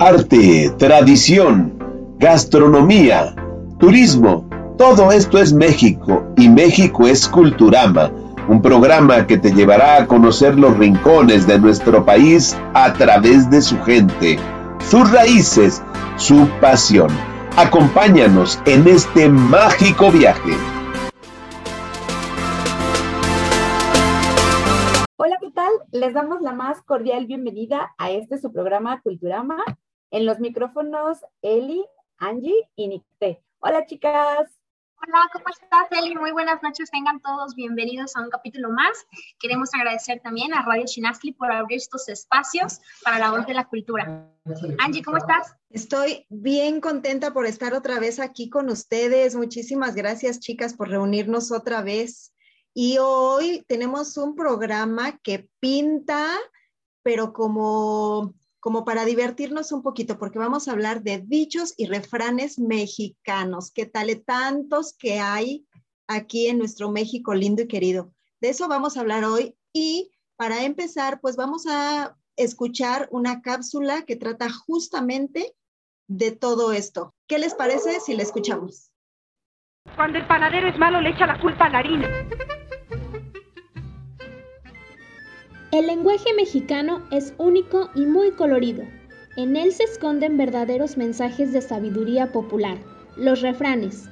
arte, tradición, gastronomía, turismo. Todo esto es México y México es Culturama, un programa que te llevará a conocer los rincones de nuestro país a través de su gente, sus raíces, su pasión. Acompáñanos en este mágico viaje. Hola, ¿qué tal? Les damos la más cordial bienvenida a este su programa Culturama en los micrófonos, Eli, Angie y Nicté. Hola, chicas. Hola, ¿cómo estás, Eli? Muy buenas noches. Vengan todos bienvenidos a un capítulo más. Queremos agradecer también a Radio Chinasli por abrir estos espacios para la voz de la cultura. Angie, ¿cómo estás? Estoy bien contenta por estar otra vez aquí con ustedes. Muchísimas gracias, chicas, por reunirnos otra vez. Y hoy tenemos un programa que pinta, pero como como para divertirnos un poquito, porque vamos a hablar de dichos y refranes mexicanos. ¿Qué tal? Tantos que hay aquí en nuestro México lindo y querido. De eso vamos a hablar hoy y para empezar, pues vamos a escuchar una cápsula que trata justamente de todo esto. ¿Qué les parece si la escuchamos? Cuando el panadero es malo, le echa la culpa a la harina. El lenguaje mexicano es único y muy colorido. En él se esconden verdaderos mensajes de sabiduría popular, los refranes.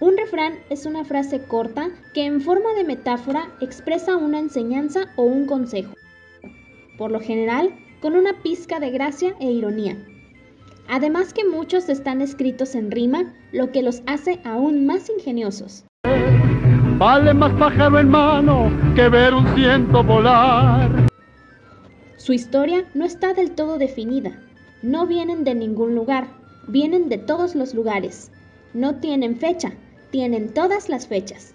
Un refrán es una frase corta que en forma de metáfora expresa una enseñanza o un consejo, por lo general con una pizca de gracia e ironía. Además que muchos están escritos en rima, lo que los hace aún más ingeniosos. Vale más pájaro en mano que ver un ciento volar. Su historia no está del todo definida. No vienen de ningún lugar, vienen de todos los lugares. No tienen fecha, tienen todas las fechas.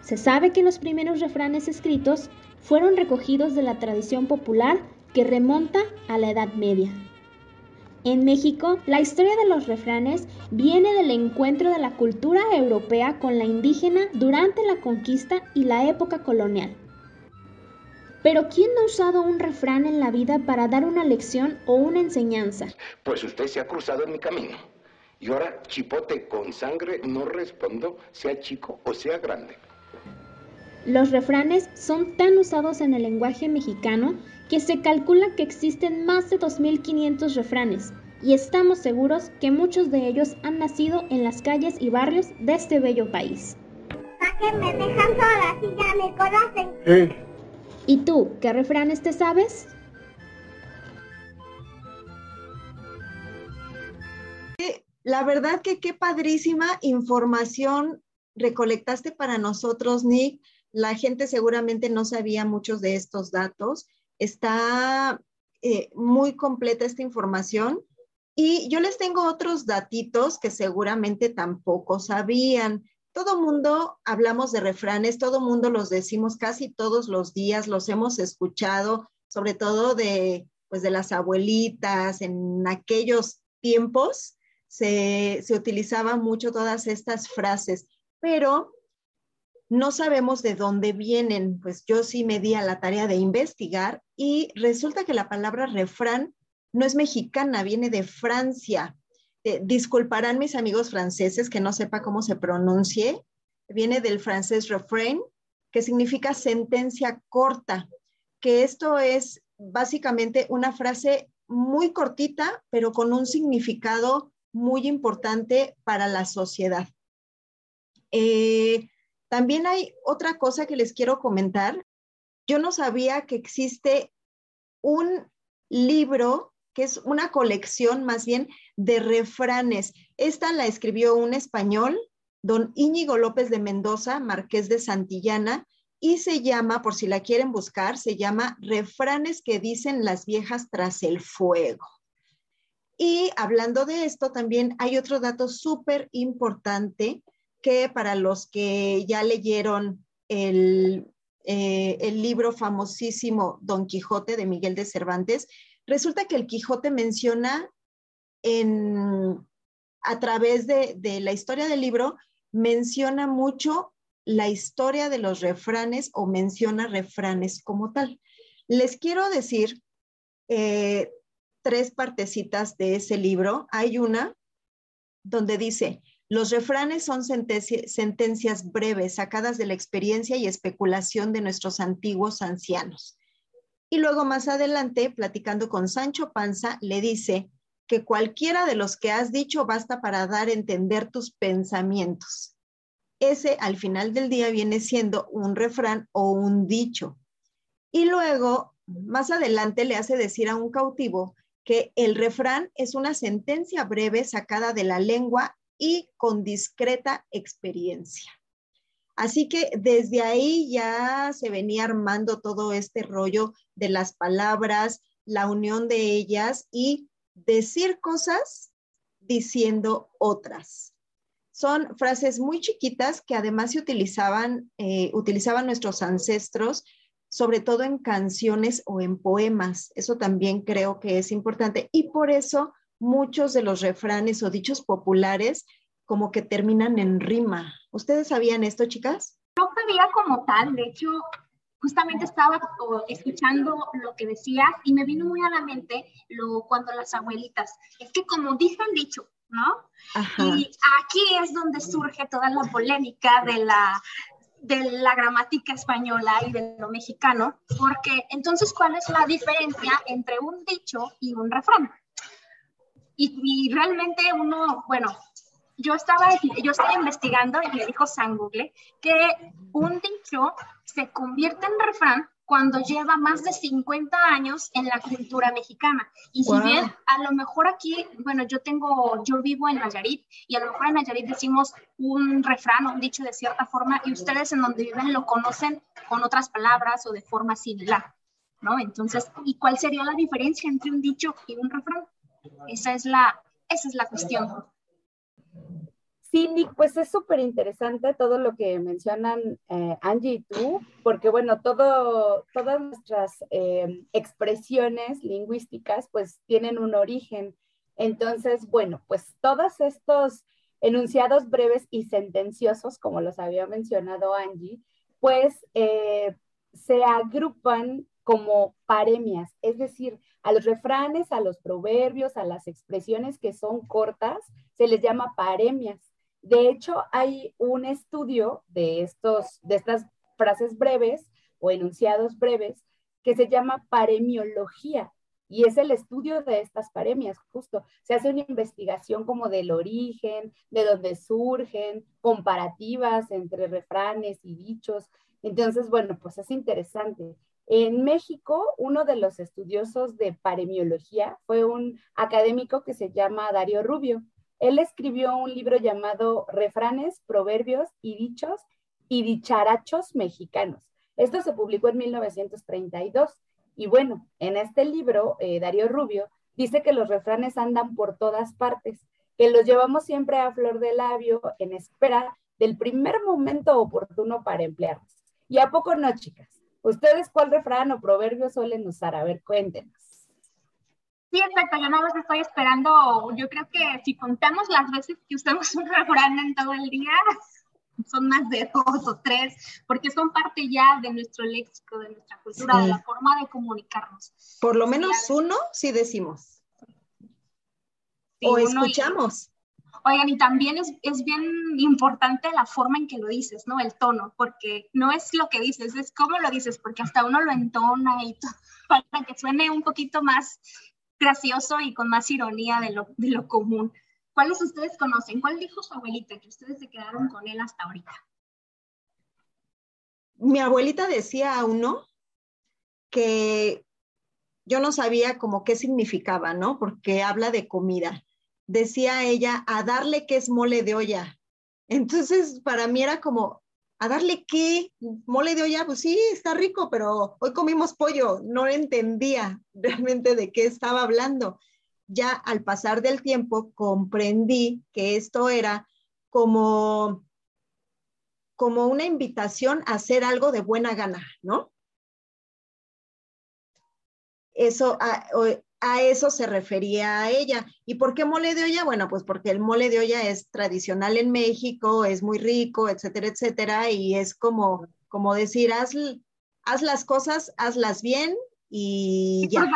Se sabe que los primeros refranes escritos fueron recogidos de la tradición popular que remonta a la Edad Media. En México, la historia de los refranes viene del encuentro de la cultura europea con la indígena durante la conquista y la época colonial. Pero ¿quién no ha usado un refrán en la vida para dar una lección o una enseñanza? Pues usted se ha cruzado en mi camino. Y ahora, chipote con sangre, no respondo, sea chico o sea grande. Los refranes son tan usados en el lenguaje mexicano que se calcula que existen más de 2.500 refranes y estamos seguros que muchos de ellos han nacido en las calles y barrios de este bello país. me dejan sola si ya me conocen. ¿Y tú, qué refranes te sabes? La verdad que qué padrísima información recolectaste para nosotros, Nick. La gente seguramente no sabía muchos de estos datos Está eh, muy completa esta información. Y yo les tengo otros datitos que seguramente tampoco sabían. Todo mundo hablamos de refranes, todo mundo los decimos casi todos los días, los hemos escuchado, sobre todo de, pues de las abuelitas, en aquellos tiempos se, se utilizaban mucho todas estas frases, pero no sabemos de dónde vienen. Pues yo sí me di a la tarea de investigar y resulta que la palabra refrán no es mexicana, viene de Francia. Eh, disculparán mis amigos franceses que no sepa cómo se pronuncie. Viene del francés refrain, que significa sentencia corta, que esto es básicamente una frase muy cortita, pero con un significado muy importante para la sociedad. Eh, también hay otra cosa que les quiero comentar. Yo no sabía que existe un libro que es una colección más bien de refranes. Esta la escribió un español, don Íñigo López de Mendoza, marqués de Santillana, y se llama, por si la quieren buscar, se llama Refranes que dicen las viejas tras el fuego. Y hablando de esto, también hay otro dato súper importante que para los que ya leyeron el, eh, el libro famosísimo Don Quijote de Miguel de Cervantes, resulta que el Quijote menciona en, a través de, de, la historia del libro, menciona mucho la historia de los refranes o menciona refranes como tal. Les quiero decir, eh, tres partecitas de ese libro. Hay una donde dice, los refranes son sentencias breves sacadas de la experiencia y especulación de nuestros antiguos ancianos. Y luego más adelante, platicando con Sancho Panza, le dice que cualquiera de los que has dicho basta para dar a entender tus pensamientos. Ese al final del día viene siendo un refrán o un dicho. Y luego, más adelante, le hace decir a un cautivo que el refrán es una sentencia breve sacada de la lengua y con discreta experiencia. Así que desde ahí ya se venía armando todo este rollo de las palabras, la unión de ellas y decir cosas diciendo otras. Son frases muy chiquitas que además se utilizaban, eh, utilizaban nuestros ancestros, sobre todo en canciones o en poemas. Eso también creo que es importante. Y por eso muchos de los refranes o dichos populares como que terminan en rima. ¿Ustedes sabían esto, chicas? No sabía como tal, de hecho, justamente estaba escuchando lo que decías y me vino muy a la mente lo cuando las abuelitas, es que como dicen dicho, ¿no? Y aquí es donde surge toda la polémica de la de la gramática española y de lo mexicano, porque entonces, ¿cuál es la diferencia entre un dicho y un refrán? Y, realmente uno, bueno, yo estaba, yo estaba investigando y me dijo San Google que un dicho se convierte en refrán cuando lleva más de 50 años en la cultura mexicana. Y si bien a lo mejor aquí, bueno, yo tengo, yo vivo en Nayarit y a lo mejor en Nayarit decimos un refrán o un dicho de cierta forma y ustedes en donde viven lo conocen con otras palabras o de forma similar, ¿no? Entonces, ¿y cuál sería la diferencia entre un dicho y un refrán? Esa es la, esa es la cuestión. Sí, Nick, pues es súper interesante todo lo que mencionan eh, Angie y tú, porque bueno, todo, todas nuestras eh, expresiones lingüísticas pues tienen un origen. Entonces, bueno, pues todos estos enunciados breves y sentenciosos, como los había mencionado Angie, pues eh, se agrupan como paremias, es decir, a los refranes, a los proverbios, a las expresiones que son cortas, se les llama paremias. De hecho, hay un estudio de, estos, de estas frases breves o enunciados breves que se llama paremiología y es el estudio de estas paremias, justo. Se hace una investigación como del origen, de dónde surgen, comparativas entre refranes y dichos. Entonces, bueno, pues es interesante. En México, uno de los estudiosos de paremiología fue un académico que se llama Darío Rubio. Él escribió un libro llamado Refranes, Proverbios y Dichos y Dicharachos Mexicanos. Esto se publicó en 1932. Y bueno, en este libro, eh, Darío Rubio dice que los refranes andan por todas partes, que los llevamos siempre a flor de labio en espera del primer momento oportuno para emplearlos. ¿Y a poco no, chicas? ¿Ustedes cuál refrán o proverbio suelen usar? A ver, cuéntenos. Sí, exacto, yo no los estoy esperando. Yo creo que si contamos las veces que usamos un refrán en todo el día, son más de dos o tres, porque son parte ya de nuestro léxico, de nuestra cultura, de la forma de comunicarnos. Por lo menos uno sí decimos. o escuchamos. Oigan, y también es, es, bien importante la forma en que lo dices, ¿no? El tono, porque no es lo que dices, es cómo lo dices, porque hasta uno lo entona y todo, para que suene un poquito más gracioso y con más ironía de lo, de lo común. ¿Cuáles ustedes conocen? ¿Cuál dijo su abuelita que ustedes se quedaron con él hasta ahorita? Mi abuelita decía a uno que yo no sabía como qué significaba, ¿no? Porque habla de comida. Decía ella, a darle que es mole de olla. Entonces, para mí era como, ¿a darle qué? Mole de olla, pues sí, está rico, pero hoy comimos pollo, no entendía realmente de qué estaba hablando. Ya al pasar del tiempo comprendí que esto era como, como una invitación a hacer algo de buena gana, ¿no? Eso, a eso se refería a ella. ¿Y por qué mole de olla? Bueno, pues porque el mole de olla es tradicional en México, es muy rico, etcétera, etcétera, y es como, como decir, haz, haz las cosas, hazlas bien y ya.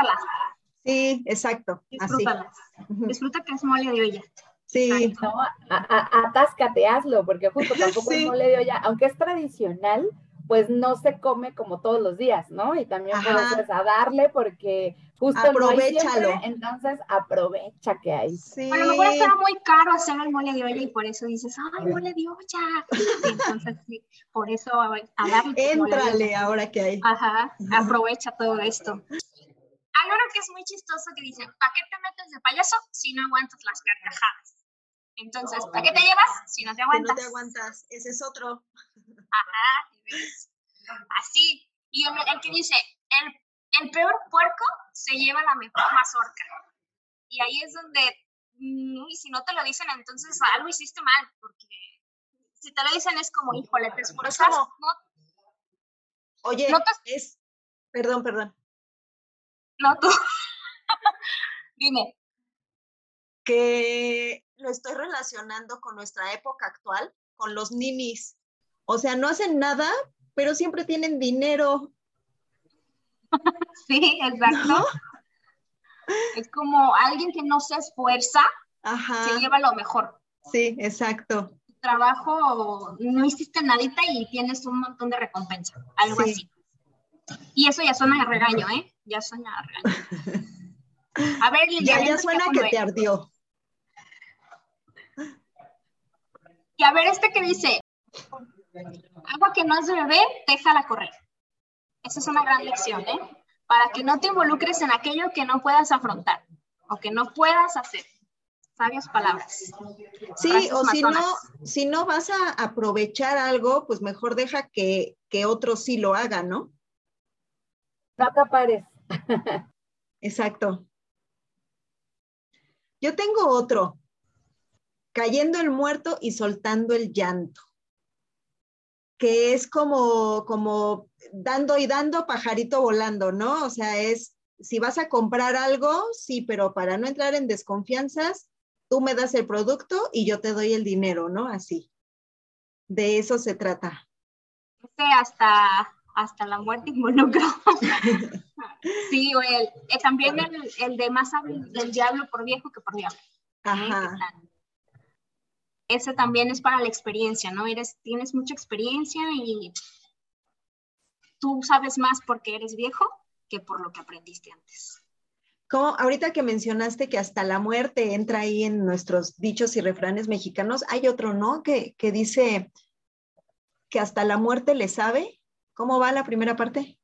Sí, exacto. Disfrútalas. Disfruta que es mole de olla. Sí. No, atáscate, hazlo, porque justo tampoco es mole de olla, aunque es tradicional, pues no se come como todos los días, ¿no? Y también puedes a darle porque justo Aprovechalo. no entonces aprovecha que hay. Sí. A lo mejor está muy caro hacer el mole de olla y por eso dices, ¡ay, mole de olla! entonces sí, por eso a, darle. Éntrale ahora que hay. Ajá, aprovecha todo esto. Hay uno que es muy chistoso que dice, ¿para qué te metes de payaso si no aguantas las carcajadas? Entonces, ¿para qué te llevas si no te aguantas? no te aguantas, ese es otro. Ajá, así. Y el, que dice, el, el, peor puerco se lleva la mejor mazorca. Y ahí es donde, mm, si no te lo dicen, entonces algo hiciste mal, porque si te lo dicen es como, híjole, te esforzas. No, Oye, es, perdón, perdón. No, tú. Dime. Que lo estoy relacionando con nuestra época actual, con los ninis. O sea, no hacen nada, pero siempre tienen dinero. Sí, exacto. Es como alguien que no se esfuerza, se lleva lo mejor. Sí, exacto. Trabajo, no hiciste nadita y tienes un montón de recompensa, algo así. Y eso ya suena a regaño, ¿eh? Ya suena a regaño. A ver, ya, ya suena que te ardió. Y a ver, este que dice, Agua que no es de beber, déjala correr. Esa es una gran lección, ¿eh? Para que no te involucres en aquello que no puedas afrontar o que no puedas hacer. Sabias palabras. Sí, o si no, si no vas a aprovechar algo, pues mejor deja que, que otro sí lo haga, ¿no? No acapares. Exacto. Yo tengo otro. Cayendo el muerto y soltando el llanto que es como, como dando y dando, pajarito volando, ¿no? O sea, es, si vas a comprar algo, sí, pero para no entrar en desconfianzas, tú me das el producto y yo te doy el dinero, ¿no? Así. De eso se trata. Este hasta, hasta la muerte involucró. sí, o el, eh, también el, el, de más del diablo por viejo que por diablo. Ajá ese también es para la experiencia, ¿no? Eres, tienes mucha experiencia y tú sabes más porque eres viejo que por lo que aprendiste antes. Como ahorita que mencionaste que hasta la muerte entra ahí en nuestros dichos y refranes mexicanos, hay otro, ¿no? Que, que dice que hasta la muerte le sabe. ¿Cómo va la primera parte?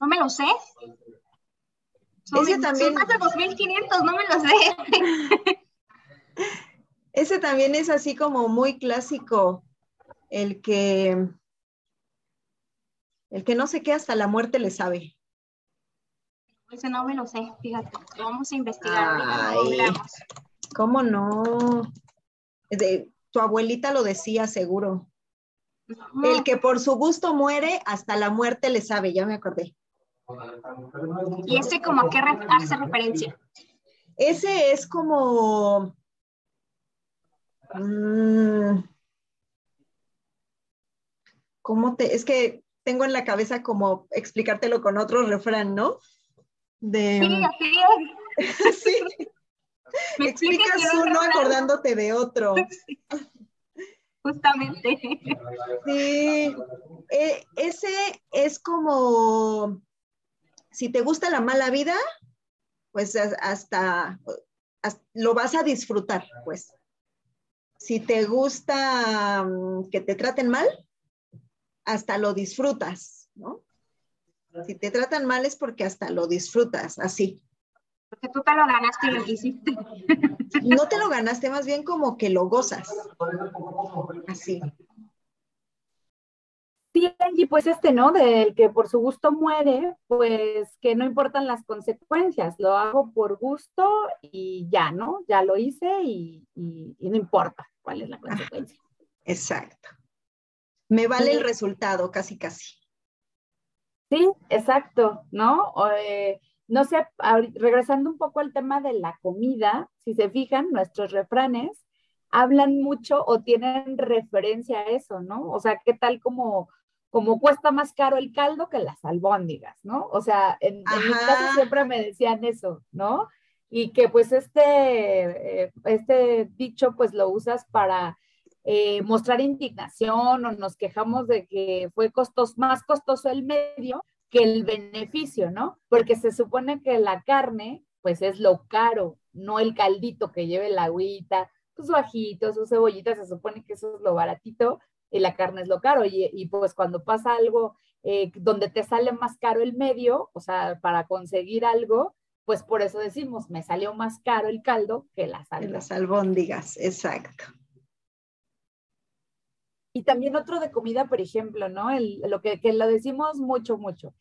No me lo sé. Ese también. Son más de 2500, no me lo sé. Ese también es así como muy clásico, el que, el que no sé qué hasta la muerte le sabe. Ese no me lo sé, fíjate, lo vamos a investigar. ¿Cómo no? De, tu abuelita lo decía seguro. El que por su gusto muere, hasta la muerte le sabe, ya me acordé. ¿Y ese como a qué hace referencia? Ese es como. ¿Cómo te.? Es que tengo en la cabeza como explicártelo con otro refrán, ¿no? De, sí, así es. sí. Me explicas uno acordándote de otro. Justamente. Sí. E, ese es como. Si te gusta la mala vida, pues hasta lo vas a disfrutar, pues si te gusta mm, que te traten mal, hasta lo disfrutas, ¿no? Si te tratan mal es porque hasta lo disfrutas, así. Porque tú te lo ganaste y lo hiciste. No te lo ganaste, más bien como que lo gozas. Así. Sí, Angie, pues este, ¿no? Del que por su gusto muere, pues que no importan las consecuencias, lo hago por gusto y ya, ¿no? Ya lo hice y, no importa cuál es la consecuencia. exacto. Me vale el resultado, casi, casi. Sí, exacto, ¿no? Eh, no sé, regresando un poco al tema de la comida, si se fijan, nuestros refranes hablan mucho o tienen referencia a eso, ¿no? O sea, ¿qué tal como como cuesta más caro el caldo que las albóndigas, ¿no? O sea, en, mi casa siempre me decían eso, ¿no? Y que pues este, eh, este dicho pues lo usas para eh, mostrar indignación o nos quejamos de que fue costos, más costoso el medio que el beneficio, ¿no? Porque se supone que la carne pues es lo caro, no el caldito que lleve la agüita, sus bajitos, sus cebollitas, se supone que eso es lo baratito, y la carne es lo caro. Y, pues cuando pasa algo eh, donde te sale más caro el medio, o sea, para conseguir algo, pues por eso decimos, me salió más caro el caldo que las albóndigas. Las albóndigas, exacto. Y también otro de comida, por ejemplo, ¿no? lo que, lo decimos mucho, mucho.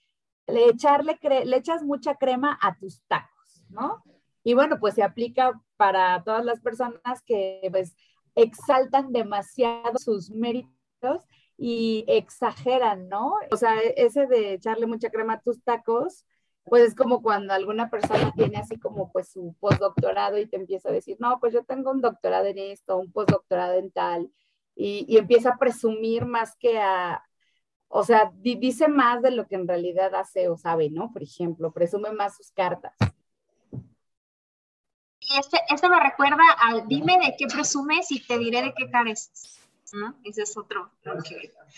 Le, echarle le echas mucha crema a tus tacos, ¿no? Y bueno, pues se aplica para todas las personas que pues exaltan demasiado sus méritos y exageran, ¿no? O sea, ese de echarle mucha crema a tus tacos, pues es como cuando alguna persona tiene así como pues su postdoctorado y te empieza a decir, no, pues yo tengo un doctorado en esto, un postdoctorado en tal, y, empieza a presumir más que a, o sea, dice más de lo que en realidad hace o sabe, ¿no? Por ejemplo, presume más sus cartas. Y este, esto me recuerda al dime de qué presumes y te diré de qué careces. Ese es otro,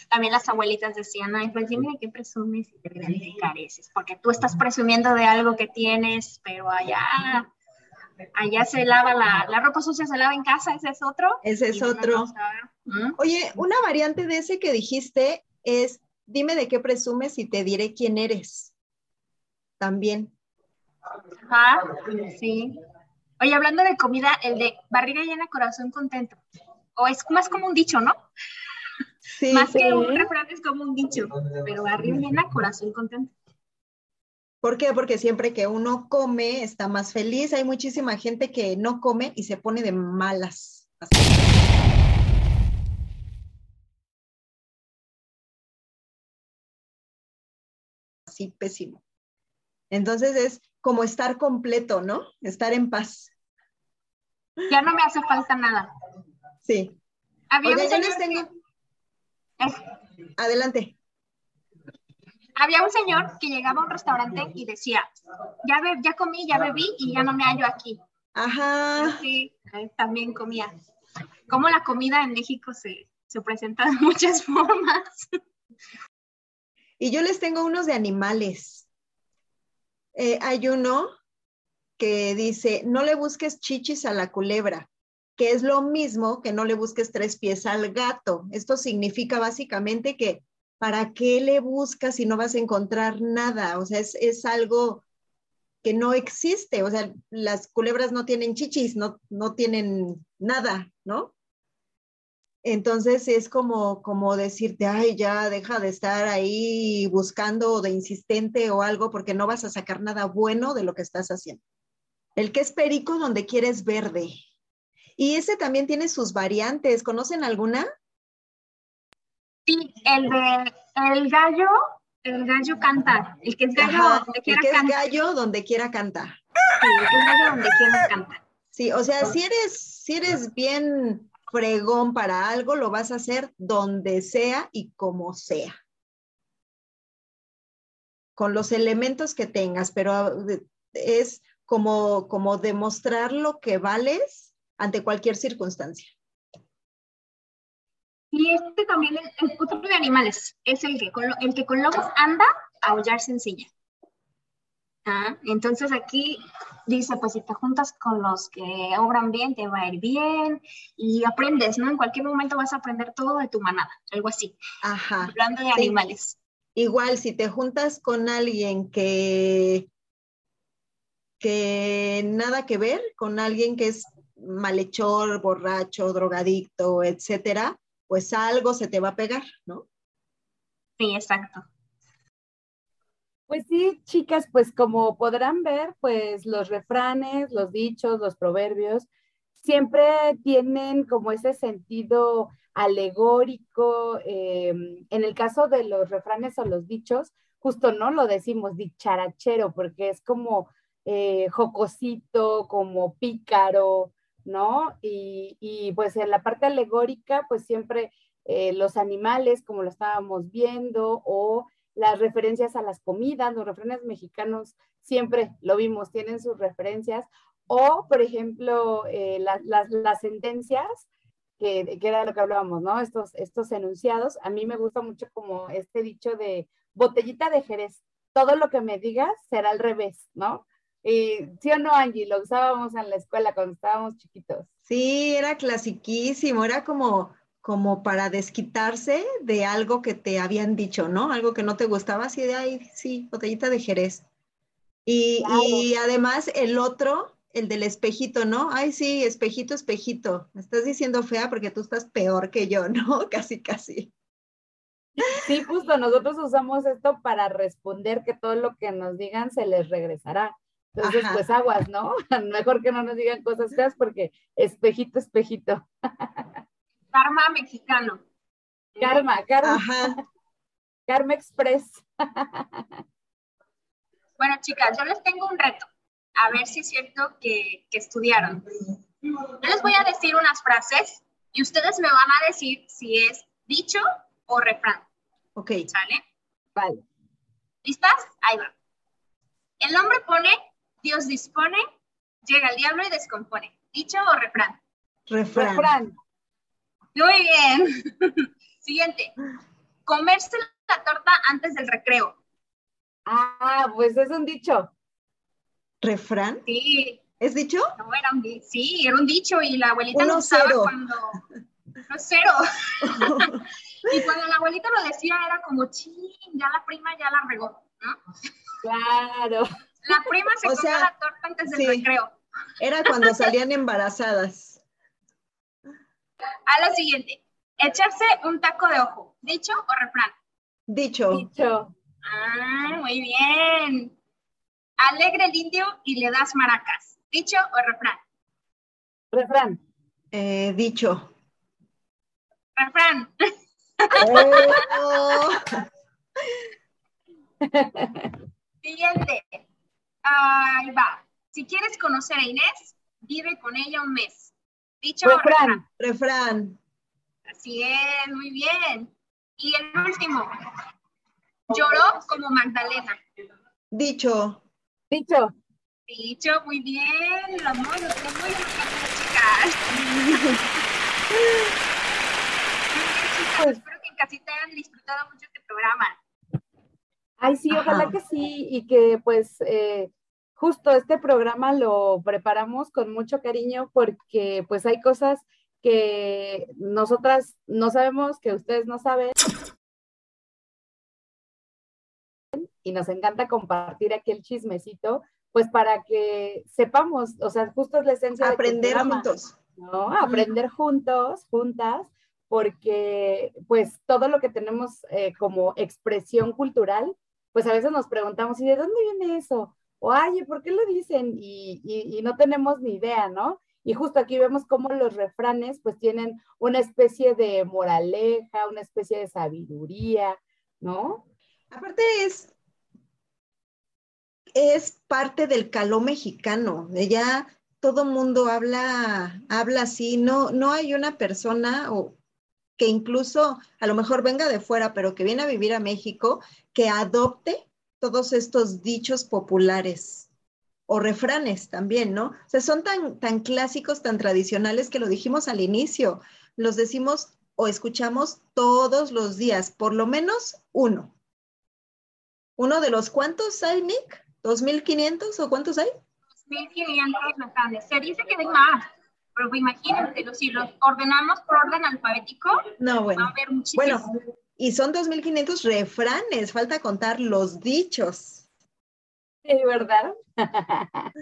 también las abuelitas decían, ay, pues dime de qué presumes y te careces, porque tú estás presumiendo de algo que tienes, pero allá, allá se lava la, la ropa sucia, se lava en casa, ese es otro. Ese es otro. Oye, una variante de ese que dijiste es, dime de qué presumes y te diré quién eres. También. Ajá, sí. Oye, hablando de comida, el de barriga llena, corazón contento o es más como un dicho, ¿no? Sí, más que un refrán es como un dicho, pero arriba llena, corazón contento. ¿Por qué? Porque siempre que uno come está más feliz. Hay muchísima gente que no come y se pone de malas. Así pésimo. Entonces es como estar completo, ¿no? Estar en paz. Ya no me hace falta nada. Sí. Había un señor Adelante. Había un señor que llegaba a un restaurante y decía, ya, ya comí, ya bebí y ya no me hallo aquí. Ajá. Sí, también comía. Como la comida en México se, se presenta de muchas formas. Y yo les tengo unos de animales. Eh, hay uno que dice, no le busques chichis a la culebra, que es lo mismo que no le busques tres pies al gato. Esto significa básicamente que ¿para qué le buscas si no vas a encontrar nada? O sea, es, algo que no existe. O sea, las culebras no tienen chichis, no, no tienen nada, ¿no? Entonces es como, como decirte, ay, ya deja de estar ahí buscando de insistente o algo porque no vas a sacar nada bueno de lo que estás haciendo. El que es perico donde quieres verde. Y ese también tiene sus variantes. ¿Conocen alguna? Sí, el de el gallo, el gallo canta. El que es gallo donde quiera el que es gallo donde quiera cantar. Sí, el que es gallo donde quiera cantar. Sí, o sea, si eres, si eres bien fregón para algo, lo vas a hacer donde sea y como sea. Con los elementos que tengas, pero es como, como demostrar lo que vales ante cualquier circunstancia. Y este también, el, otro de animales, es el que, con, el que con lobos anda, aullar sencilla. Ah, entonces aquí dice, pues si te juntas con los que obran bien, te va a ir bien y aprendes, ¿no? En cualquier momento vas a aprender todo de tu manada, algo así. Ajá. Hablando de animales. Igual, si te juntas con alguien que, que nada que ver, con alguien que es malhechor, borracho, drogadicto, etcétera, pues algo se te va a pegar, ¿no? Sí, exacto. Pues sí, chicas, pues como podrán ver, pues los refranes, los dichos, los proverbios, siempre tienen como ese sentido alegórico. Em, en el caso de los refranes o los dichos, justo no lo decimos dicharachero, porque es como eh, jocosito, como pícaro, ¿no? Y, pues en la parte alegórica, pues siempre eh, los animales, como lo estábamos viendo, o las referencias a las comidas, los refranes mexicanos siempre lo vimos, tienen sus referencias, o por ejemplo, eh, las sentencias, que, que, era lo que hablábamos, ¿no? Estos, estos enunciados, a mí me gusta mucho como este dicho de botellita de Jerez, todo lo que me digas será al revés, ¿no? Y, ¿Sí o no, Angie? Lo usábamos en la escuela cuando estábamos chiquitos. Sí, era clasiquísimo, era como, como para desquitarse de algo que te habían dicho, ¿no? Algo que no te gustaba, así de, ay, sí, botellita de Jerez. Y, y además el otro, el del espejito, ¿no? Ay, sí, espejito, espejito. Me estás diciendo fea porque tú estás peor que yo, ¿no? Casi, casi. Sí, justo, nosotros usamos esto para responder que todo lo que nos digan se les regresará. Entonces, pues aguas, ¿no? Mejor que no nos digan cosas feas porque espejito, espejito. Karma mexicano. Karma, karma. Ajá. Karma Express. Bueno, chicas, yo les tengo un reto. A ver si es cierto que, que estudiaron. Yo les voy a decir unas frases y ustedes me van a decir si es dicho o refrán. Ok. ¿Sale? Vale. ¿Listas? Ahí va. El hombre pone, Dios dispone, llega el diablo y descompone. ¿Dicho o refrán? Refrán. refrán. Muy bien. Siguiente. Comerse la torta antes del recreo. Ah, pues es un dicho. ¿Refrán? Sí. ¿Es dicho? No, era un dicho. Sí, era un dicho y la abuelita Uno, lo usaba cero. cuando. No, cero. y cuando la abuelita lo decía era como, ching, ya la prima ya la regó, ¿no? Claro. La prima se O comió sea, la torta antes del sí. recreo. Era cuando salían embarazadas. A la siguiente. Echarse un taco de ojo. ¿Dicho o refrán? Dicho. Dicho. Ah, muy bien. Alegre el indio y le das maracas. ¿Dicho o refrán? Refrán. Eh, dicho. Refrán. Oh. Siguiente. Ahí va. Si quieres conocer a Inés, vive con ella un mes. ¿Dicho refrán? Refrán. Refrán. Así es, muy bien. Y el último. Lloró como Magdalena. Dicho. Dicho. Dicho, muy bien. Lo amo, lo tengo muy bien, chicas. Pues- Espero que en casita hayan disfrutado mucho este programa. Ay, sí, ojalá Ajá. que sí, y que pues eh, justo este programa lo preparamos con mucho cariño porque pues hay cosas que nosotras no sabemos, que ustedes no saben. Y nos encanta compartir aquí el chismecito, pues para que sepamos, o sea, justo es la esencia tu Aprender juntos. ¿no? Aprender juntos, juntas, porque pues todo lo que tenemos eh, como expresión cultural, pues a veces nos preguntamos, ¿y de dónde viene eso? O, ay, ¿por qué lo dicen? Y, no tenemos ni idea, ¿no? Y justo aquí vemos cómo los refranes pues tienen una especie de moraleja, una especie de sabiduría, ¿no? Aparte es, es parte del caló mexicano. Ya todo mundo habla, habla así. No, no hay una persona o que incluso a lo mejor venga de fuera, pero que viene a vivir a México, que adopte todos estos dichos populares o refranes también, ¿no? O sea, son tan, tan clásicos, tan tradicionales que lo dijimos al inicio, los decimos o escuchamos todos los días, por lo menos uno. ¿Uno de los cuántos hay, Nick? ¿2.500 o cuántos hay? 2.500 refranes. Se dice que hay más, pero imagínate, si los ordenamos por orden alfabético, No, bueno. va a haber muchísimos. Bueno, y son 2.500 refranes, falta contar los dichos. Sí, ¿verdad?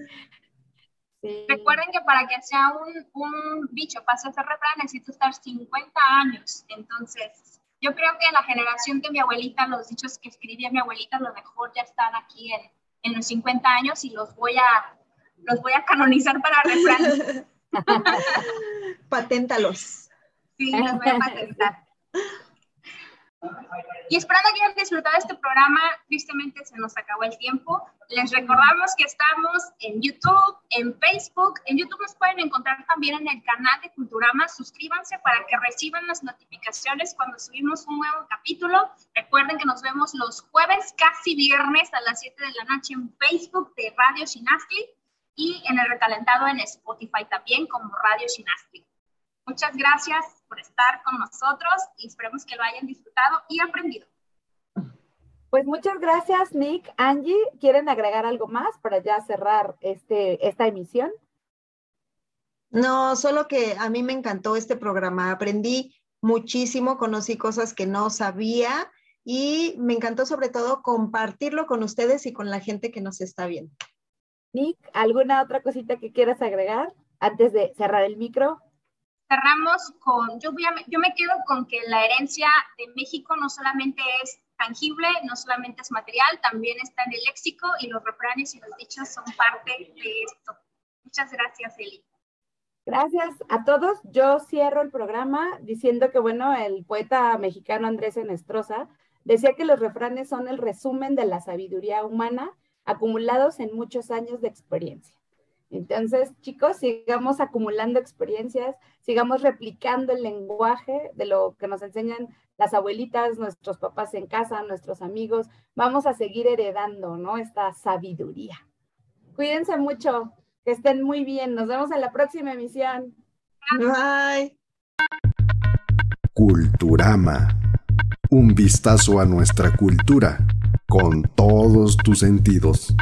sí. Recuerden que para que sea un, un dicho pase a ser refrán necesita estar 50 años. Entonces, yo creo que la generación de mi abuelita, los dichos que escribía mi abuelita, a lo mejor ya están aquí en, en los 50 años y los voy a, los voy a canonizar para refrán. Paténtalos. Sí, los voy a patentar. Y esperando que hayan disfrutado este programa, tristemente se nos acabó el tiempo, Les recordamos que estamos en YouTube, en Facebook. En YouTube nos pueden encontrar también en el canal de Culturama. Suscríbanse para que reciban las notificaciones cuando subimos un nuevo capítulo. Recuerden que nos vemos los jueves, casi viernes a las 7 de la noche en Facebook de Radio Shinastri y en el recalentado en Spotify también como Radio Shinastri. Muchas gracias por estar con nosotros y esperemos que lo hayan disfrutado y aprendido. Pues muchas gracias, Nick. Angie, ¿quieren agregar algo más para ya cerrar este, esta emisión? No, solo que a mí me encantó este programa. Aprendí muchísimo, conocí cosas que no sabía y me encantó sobre todo compartirlo con ustedes y con la gente que nos está viendo. Nick, ¿alguna otra cosita que quieras agregar antes de cerrar el micro? Cerramos con, yo, voy yo me quedo con que la herencia de México no solamente es tangible, no solamente es material, también está en el léxico y los refranes y los dichos son parte de esto. Muchas gracias, Eli. Gracias a todos. Yo cierro el programa diciendo que, bueno, el poeta mexicano Andrés Enestrosa decía que los refranes son el resumen de la sabiduría humana acumulados en muchos años de experiencia. Entonces, chicos, sigamos acumulando experiencias, sigamos replicando el lenguaje de lo que nos enseñan las abuelitas, nuestros papás en casa, nuestros amigos. Vamos a seguir heredando, ¿no? Esta sabiduría. Cuídense mucho, que estén muy bien. Nos vemos en la próxima emisión. Bye. Culturama. Un vistazo a nuestra cultura con todos tus sentidos.